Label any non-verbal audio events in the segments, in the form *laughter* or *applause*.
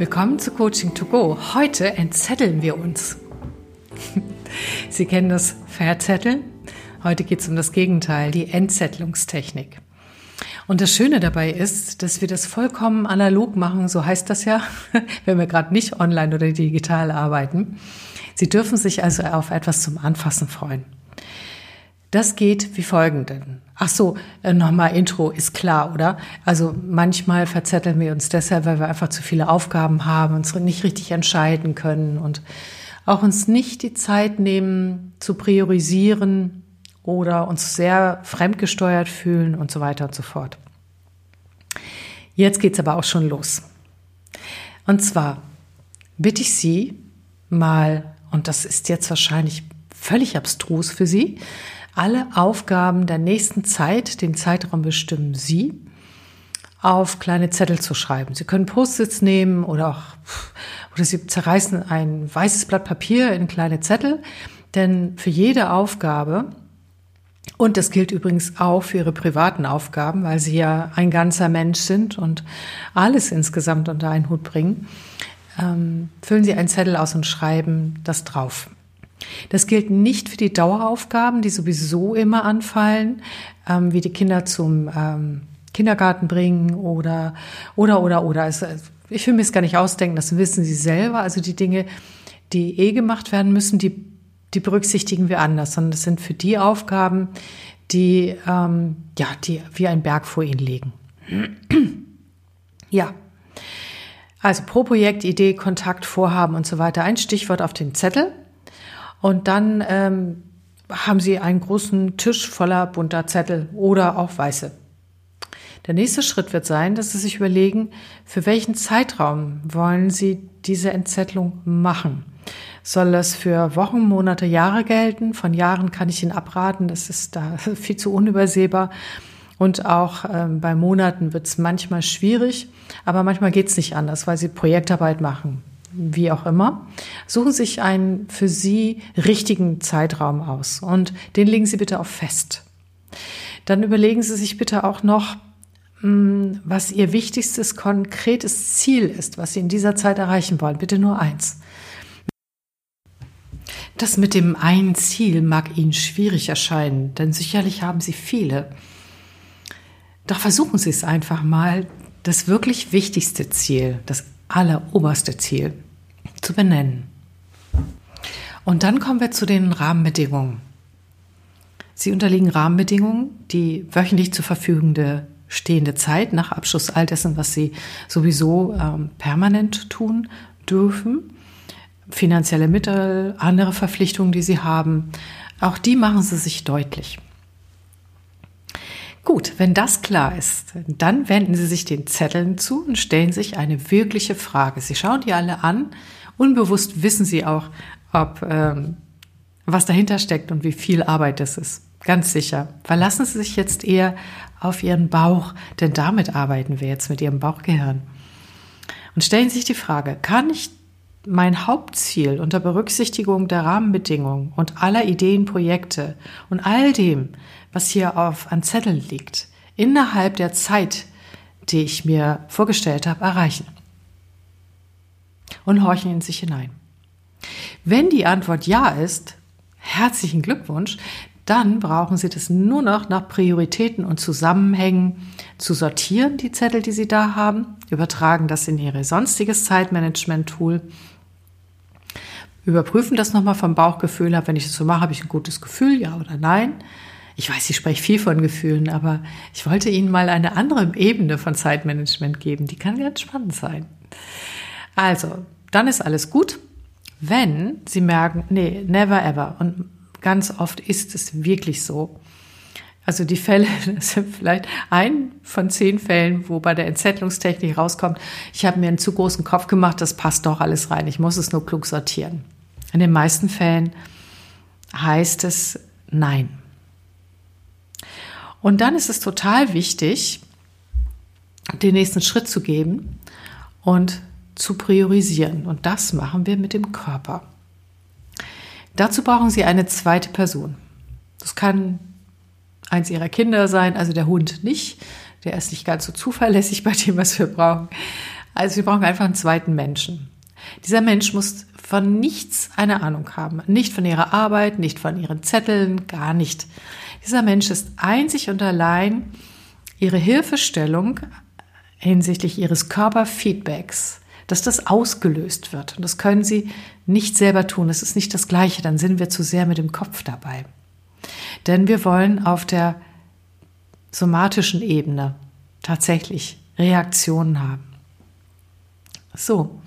Willkommen zu Coaching to Go. Heute entzetteln wir uns. *laughs* Sie kennen das Verzetteln? Heute geht es um das Gegenteil, die Entzettlungstechnik. Und das Schöne dabei ist, dass wir das vollkommen analog machen, so heißt das ja, *laughs* wenn wir gerade nicht online oder digital arbeiten. Sie dürfen sich also auf etwas zum Anfassen freuen. Das geht wie folgenden. Ach so, äh, nochmal Intro ist klar, oder? Also manchmal verzetteln wir uns deshalb, weil wir einfach zu viele Aufgaben haben, uns nicht richtig entscheiden können und auch uns nicht die Zeit nehmen zu priorisieren oder uns sehr fremdgesteuert fühlen und so weiter und so fort. Jetzt geht's aber auch schon los. Und zwar bitte ich Sie mal, und das ist jetzt wahrscheinlich völlig abstrus für Sie, alle Aufgaben der nächsten Zeit, den Zeitraum bestimmen Sie, auf kleine Zettel zu schreiben. Sie können Post-its nehmen oder auch, oder Sie zerreißen ein weißes Blatt Papier in kleine Zettel, denn für jede Aufgabe, und das gilt übrigens auch für Ihre privaten Aufgaben, weil Sie ja ein ganzer Mensch sind und alles insgesamt unter einen Hut bringen, ähm, füllen Sie einen Zettel aus und schreiben das drauf. Das gilt nicht für die Daueraufgaben, die sowieso immer anfallen, ähm, wie die Kinder zum ähm, Kindergarten bringen oder, oder, oder, oder. Also, ich will mir es gar nicht ausdenken, das wissen Sie selber. Also die Dinge, die eh gemacht werden müssen, die, die berücksichtigen wir anders, sondern das sind für die Aufgaben, die, ähm, ja, die wie ein Berg vor Ihnen liegen. ja. Also pro Projekt, Idee, Kontakt, Vorhaben und so weiter. Ein Stichwort auf den Zettel. Und dann ähm, haben Sie einen großen Tisch voller bunter Zettel oder auch weiße. Der nächste Schritt wird sein, dass Sie sich überlegen, für welchen Zeitraum wollen Sie diese Entzettlung machen. Soll das für Wochen, Monate, Jahre gelten? Von Jahren kann ich Ihnen abraten, das ist da *laughs* viel zu unübersehbar. Und auch ähm, bei Monaten wird es manchmal schwierig, aber manchmal geht es nicht anders, weil Sie Projektarbeit machen wie auch immer, suchen sich einen für Sie richtigen Zeitraum aus und den legen Sie bitte auf fest. Dann überlegen Sie sich bitte auch noch, hm, was Ihr wichtigstes konkretes Ziel ist, was Sie in dieser Zeit erreichen wollen. Bitte nur eins. Das mit dem einen Ziel mag Ihnen schwierig erscheinen, denn sicherlich haben Sie viele. Doch versuchen Sie es einfach mal, das wirklich wichtigste Ziel, das alleroberste Ziel zu benennen. Und dann kommen wir zu den Rahmenbedingungen. Sie unterliegen Rahmenbedingungen, die wöchentlich zur verfügende stehende Zeit nach Abschluss all dessen, was Sie sowieso ähm, permanent tun dürfen, finanzielle Mittel, andere Verpflichtungen, die Sie haben, auch die machen Sie sich deutlich. Gut, wenn das klar ist, dann wenden Sie sich den Zetteln zu und stellen sich eine wirkliche Frage. Sie schauen die alle an. Unbewusst wissen Sie auch, ob ähm, was dahinter steckt und wie viel Arbeit das ist. Ganz sicher. Verlassen Sie sich jetzt eher auf Ihren Bauch, denn damit arbeiten wir jetzt mit Ihrem Bauchgehirn. Und stellen Sie sich die Frage, kann ich mein Hauptziel unter Berücksichtigung der Rahmenbedingungen und aller Ideen, Projekte und all dem, was hier auf an Zetteln liegt, innerhalb der Zeit, die ich mir vorgestellt habe, erreichen. Und horchen in sich hinein. Wenn die Antwort ja ist, herzlichen Glückwunsch, dann brauchen Sie das nur noch nach Prioritäten und Zusammenhängen zu sortieren, die Zettel, die Sie da haben, übertragen das in Ihre sonstiges Zeitmanagement-Tool, überprüfen das nochmal vom Bauchgefühl her, wenn ich das so mache, habe ich ein gutes Gefühl, ja oder nein. Ich weiß, ich spreche viel von Gefühlen, aber ich wollte Ihnen mal eine andere Ebene von Zeitmanagement geben. Die kann ganz spannend sein. Also, dann ist alles gut, wenn Sie merken, nee, never ever. Und ganz oft ist es wirklich so. Also die Fälle, *laughs* das sind vielleicht ein von zehn Fällen, wo bei der Entzettlungstechnik rauskommt, ich habe mir einen zu großen Kopf gemacht, das passt doch alles rein, ich muss es nur klug sortieren. In den meisten Fällen heißt es nein. Und dann ist es total wichtig, den nächsten Schritt zu geben und zu priorisieren. Und das machen wir mit dem Körper. Dazu brauchen Sie eine zweite Person. Das kann eins Ihrer Kinder sein, also der Hund nicht. Der ist nicht ganz so zuverlässig bei dem, was wir brauchen. Also wir brauchen einfach einen zweiten Menschen. Dieser Mensch muss von nichts eine Ahnung haben. Nicht von ihrer Arbeit, nicht von ihren Zetteln, gar nicht. Dieser Mensch ist einzig und allein ihre Hilfestellung hinsichtlich ihres Körperfeedbacks, dass das ausgelöst wird. Und das können sie nicht selber tun. Es ist nicht das Gleiche. Dann sind wir zu sehr mit dem Kopf dabei. Denn wir wollen auf der somatischen Ebene tatsächlich Reaktionen haben. So.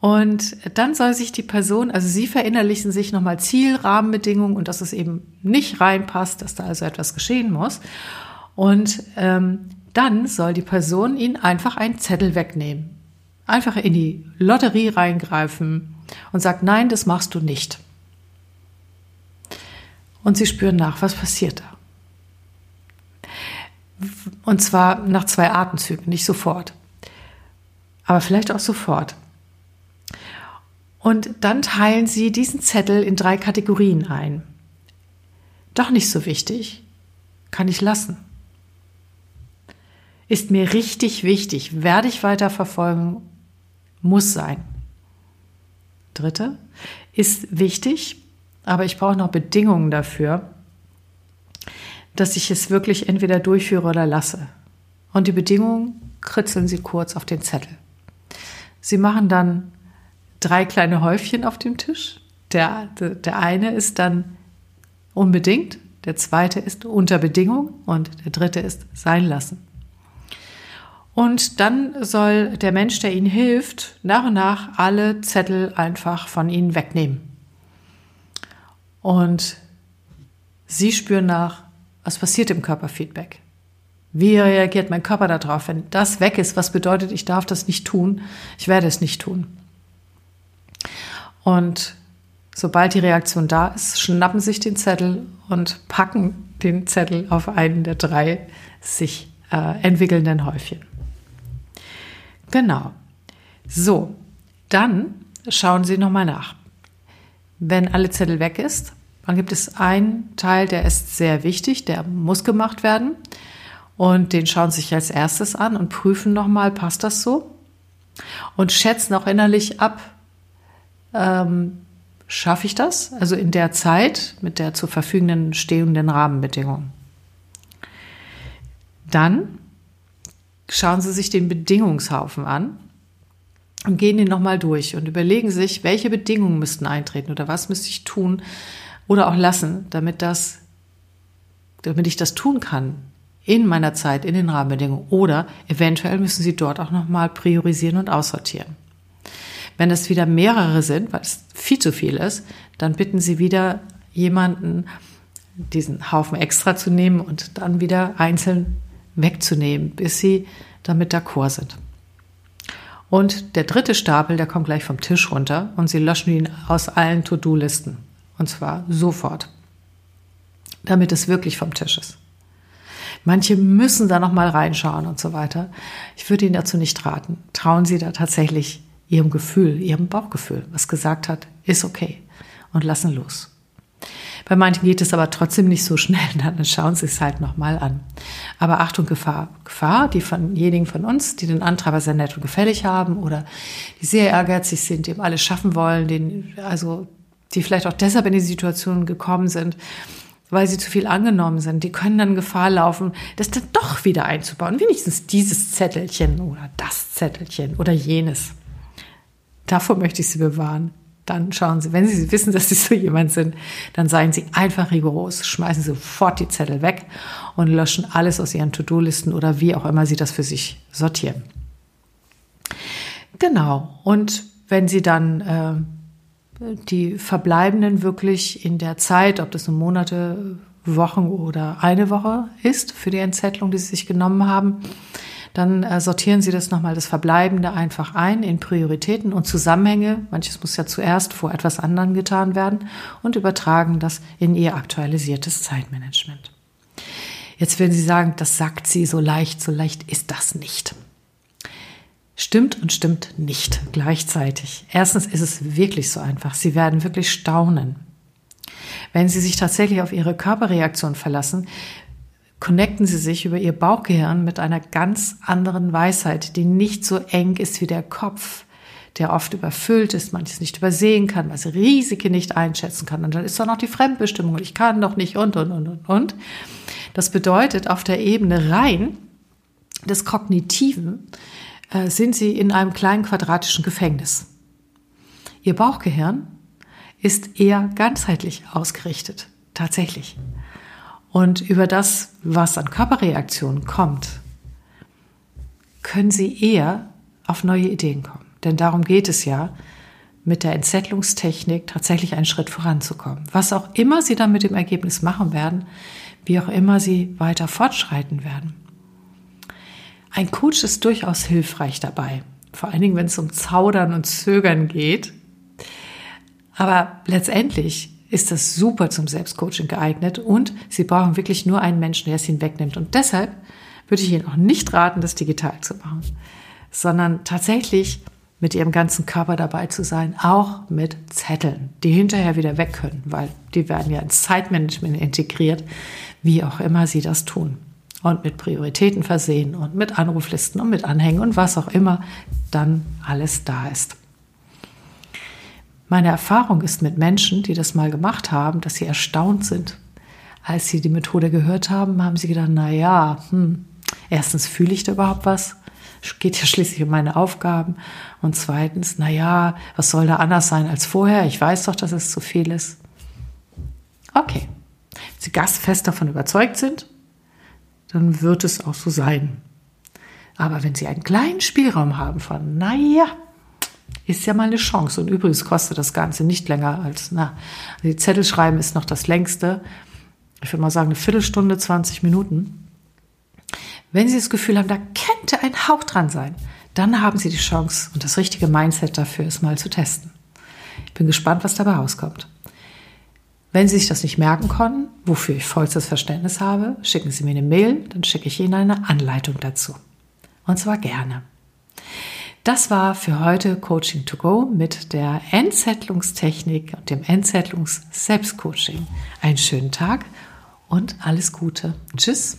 Und dann soll sich die Person, also Sie verinnerlichen sich nochmal Zielrahmenbedingungen und dass es eben nicht reinpasst, dass da also etwas geschehen muss. Und ähm, dann soll die Person Ihnen einfach einen Zettel wegnehmen. Einfach in die Lotterie reingreifen und sagt, nein, das machst du nicht. Und Sie spüren nach, was passiert da. Und zwar nach zwei Atemzügen, nicht sofort. Aber vielleicht auch sofort. Und dann teilen Sie diesen Zettel in drei Kategorien ein. Doch nicht so wichtig. Kann ich lassen. Ist mir richtig wichtig. Werde ich weiter verfolgen. Muss sein. Dritte. Ist wichtig, aber ich brauche noch Bedingungen dafür dass ich es wirklich entweder durchführe oder lasse. Und die Bedingungen kritzeln Sie kurz auf den Zettel. Sie machen dann drei kleine Häufchen auf dem Tisch. Der, der eine ist dann unbedingt, der zweite ist unter Bedingung und der dritte ist sein lassen. Und dann soll der Mensch, der Ihnen hilft, nach und nach alle Zettel einfach von Ihnen wegnehmen. Und Sie spüren nach, was passiert im Körperfeedback? Wie reagiert mein Körper darauf? Wenn das weg ist, was bedeutet, ich darf das nicht tun? Ich werde es nicht tun. Und sobald die Reaktion da ist, schnappen sich den Zettel und packen den Zettel auf einen der drei sich äh, entwickelnden Häufchen. Genau. So, dann schauen Sie nochmal nach. Wenn alle Zettel weg ist, dann gibt es einen Teil, der ist sehr wichtig, der muss gemacht werden. Und den schauen Sie sich als erstes an und prüfen nochmal, passt das so? Und schätzen auch innerlich ab, ähm, schaffe ich das? Also in der Zeit mit der zur Verfügung stehenden Rahmenbedingungen. Dann schauen Sie sich den Bedingungshaufen an und gehen den nochmal durch und überlegen sich, welche Bedingungen müssten eintreten oder was müsste ich tun, oder auch lassen, damit das, damit ich das tun kann in meiner Zeit, in den Rahmenbedingungen. Oder eventuell müssen Sie dort auch nochmal priorisieren und aussortieren. Wenn es wieder mehrere sind, weil es viel zu viel ist, dann bitten Sie wieder jemanden, diesen Haufen extra zu nehmen und dann wieder einzeln wegzunehmen, bis Sie damit d'accord sind. Und der dritte Stapel, der kommt gleich vom Tisch runter und Sie löschen ihn aus allen To-Do-Listen. Und zwar sofort, damit es wirklich vom Tisch ist. Manche müssen da noch mal reinschauen und so weiter. Ich würde Ihnen dazu nicht raten. Trauen Sie da tatsächlich Ihrem Gefühl, Ihrem Bauchgefühl, was gesagt hat, ist okay und lassen los. Bei manchen geht es aber trotzdem nicht so schnell, *laughs* dann schauen Sie es halt nochmal an. Aber Achtung, Gefahr. Gefahr, die von denjenigen von uns, die den Antreiber sehr nett und gefällig haben oder die sehr ehrgeizig sind, die eben alles schaffen wollen, den, also die vielleicht auch deshalb in die Situation gekommen sind, weil sie zu viel angenommen sind, die können dann Gefahr laufen, das dann doch wieder einzubauen. Wenigstens dieses Zettelchen oder das Zettelchen oder jenes. Davor möchte ich Sie bewahren. Dann schauen Sie, wenn Sie wissen, dass Sie so jemand sind, dann seien Sie einfach rigoros, schmeißen Sie sofort die Zettel weg und löschen alles aus Ihren To-Do-Listen oder wie auch immer Sie das für sich sortieren. Genau. Und wenn Sie dann äh, die Verbleibenden wirklich in der Zeit, ob das nun Monate, Wochen oder eine Woche ist für die Entzettlung, die Sie sich genommen haben, dann äh, sortieren Sie das nochmal, das Verbleibende einfach ein in Prioritäten und Zusammenhänge. Manches muss ja zuerst vor etwas anderem getan werden und übertragen das in Ihr aktualisiertes Zeitmanagement. Jetzt werden Sie sagen, das sagt sie so leicht, so leicht ist das nicht stimmt und stimmt nicht gleichzeitig. Erstens ist es wirklich so einfach. Sie werden wirklich staunen. Wenn Sie sich tatsächlich auf Ihre Körperreaktion verlassen, connecten Sie sich über Ihr Bauchgehirn mit einer ganz anderen Weisheit, die nicht so eng ist wie der Kopf, der oft überfüllt ist, manches nicht übersehen kann, was Risiken nicht einschätzen kann. Und dann ist da noch die Fremdbestimmung ich kann doch nicht und, und, und, und, und. Das bedeutet, auf der Ebene rein des Kognitiven äh, sind Sie in einem kleinen quadratischen Gefängnis. Ihr Bauchgehirn ist eher ganzheitlich ausgerichtet, tatsächlich. Und über das, was an Körperreaktionen kommt, können Sie eher auf neue Ideen kommen. Denn darum geht es ja, mit der Entzettlungstechnik tatsächlich einen Schritt voranzukommen. Was auch immer Sie dann mit dem Ergebnis machen werden, wie auch immer Sie weiter fortschreiten werden. Ein Coach ist durchaus hilfreich dabei, vor allen Dingen, wenn es um Zaudern und Zögern geht. Aber letztendlich ist das super zum Selbstcoaching geeignet und Sie brauchen wirklich nur einen Menschen, der es Ihnen wegnimmt. Und deshalb würde ich Ihnen auch nicht raten, das digital zu machen, sondern tatsächlich mit ihrem ganzen Körper dabei zu sein, auch mit Zetteln, die hinterher wieder weg können, weil die werden ja ins Zeitmanagement integriert, wie auch immer sie das tun. Und mit Prioritäten versehen und mit Anruflisten und mit Anhängen und was auch immer dann alles da ist. Meine Erfahrung ist mit Menschen, die das mal gemacht haben, dass sie erstaunt sind. Als sie die Methode gehört haben, haben sie gedacht, na ja, hm, erstens fühle ich da überhaupt was geht ja *laughs* schließlich um meine Aufgaben. Und zweitens, na ja, was soll da anders sein als vorher? Ich weiß doch, dass es zu viel ist. Okay. Wenn Sie gastfest davon überzeugt sind, dann wird es auch so sein. Aber wenn Sie einen kleinen Spielraum haben von, na ja, ist ja mal eine Chance. Und übrigens kostet das Ganze nicht länger als, na, die Zettel schreiben ist noch das längste. Ich würde mal sagen, eine Viertelstunde, 20 Minuten. Wenn Sie das Gefühl haben, da könnte ein Hauch dran sein, dann haben Sie die Chance und das richtige Mindset dafür, es mal zu testen. Ich bin gespannt, was dabei rauskommt. Wenn Sie sich das nicht merken konnten, wofür ich vollstes Verständnis habe, schicken Sie mir eine Mail, dann schicke ich Ihnen eine Anleitung dazu. Und zwar gerne. Das war für heute Coaching to Go mit der Entzettlungstechnik und dem Entzettlungs-Selbstcoaching. Einen schönen Tag und alles Gute. Tschüss.